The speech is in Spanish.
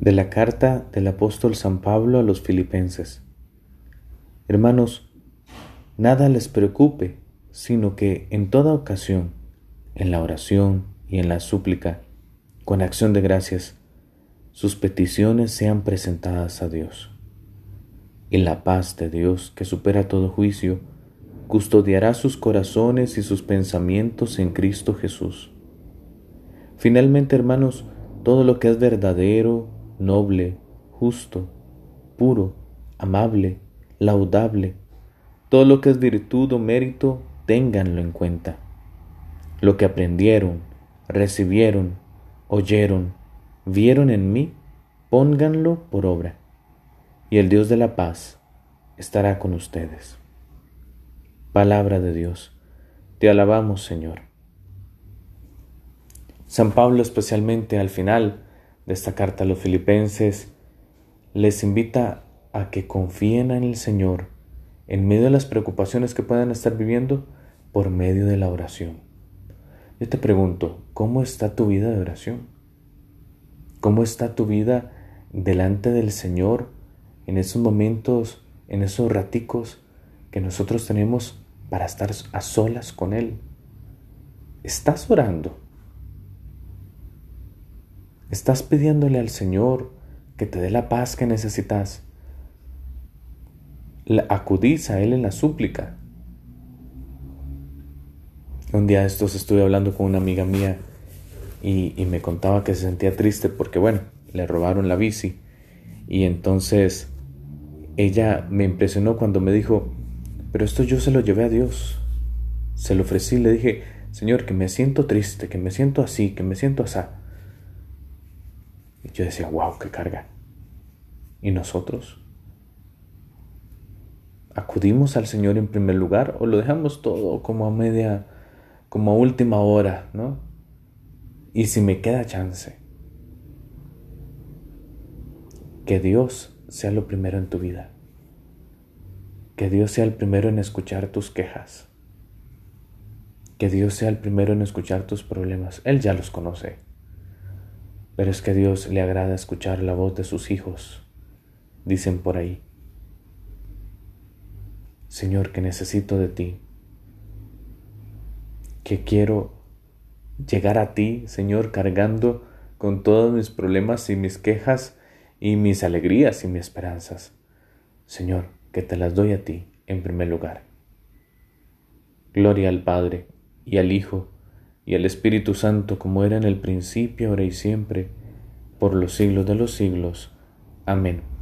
de la carta del apóstol San Pablo a los filipenses. Hermanos, nada les preocupe, sino que en toda ocasión, en la oración y en la súplica, con acción de gracias, sus peticiones sean presentadas a Dios. Y la paz de Dios, que supera todo juicio, custodiará sus corazones y sus pensamientos en Cristo Jesús. Finalmente, hermanos, todo lo que es verdadero, noble, justo, puro, amable, laudable, todo lo que es virtud o mérito, ténganlo en cuenta. Lo que aprendieron, recibieron, oyeron, vieron en mí, pónganlo por obra, y el Dios de la paz estará con ustedes. Palabra de Dios, te alabamos Señor. San Pablo especialmente al final de esta carta a los filipenses, les invita a que confíen en el Señor en medio de las preocupaciones que puedan estar viviendo por medio de la oración. Yo te pregunto, ¿cómo está tu vida de oración? ¿Cómo está tu vida delante del Señor en esos momentos, en esos raticos que nosotros tenemos para estar a solas con Él? ¿Estás orando? Estás pidiéndole al Señor que te dé la paz que necesitas. Acudís a Él en la súplica. Un día estos estuve hablando con una amiga mía y, y, me contaba que se sentía triste porque, bueno, le robaron la bici. Y entonces ella me impresionó cuando me dijo, pero esto yo se lo llevé a Dios. Se lo ofrecí, le dije, Señor, que me siento triste, que me siento así, que me siento así. Yo decía, wow, qué carga. ¿Y nosotros? ¿Acudimos al Señor en primer lugar o lo dejamos todo como a media, como a última hora, ¿no? Y si me queda chance, que Dios sea lo primero en tu vida. Que Dios sea el primero en escuchar tus quejas. Que Dios sea el primero en escuchar tus problemas. Él ya los conoce. Pero es que Dios le agrada escuchar la voz de sus hijos, dicen por ahí. Señor, que necesito de ti, que quiero llegar a ti, Señor, cargando con todos mis problemas y mis quejas y mis alegrías y mis esperanzas. Señor, que te las doy a ti en primer lugar. Gloria al Padre y al Hijo y el Espíritu Santo como era en el principio, ahora y siempre, por los siglos de los siglos. Amén.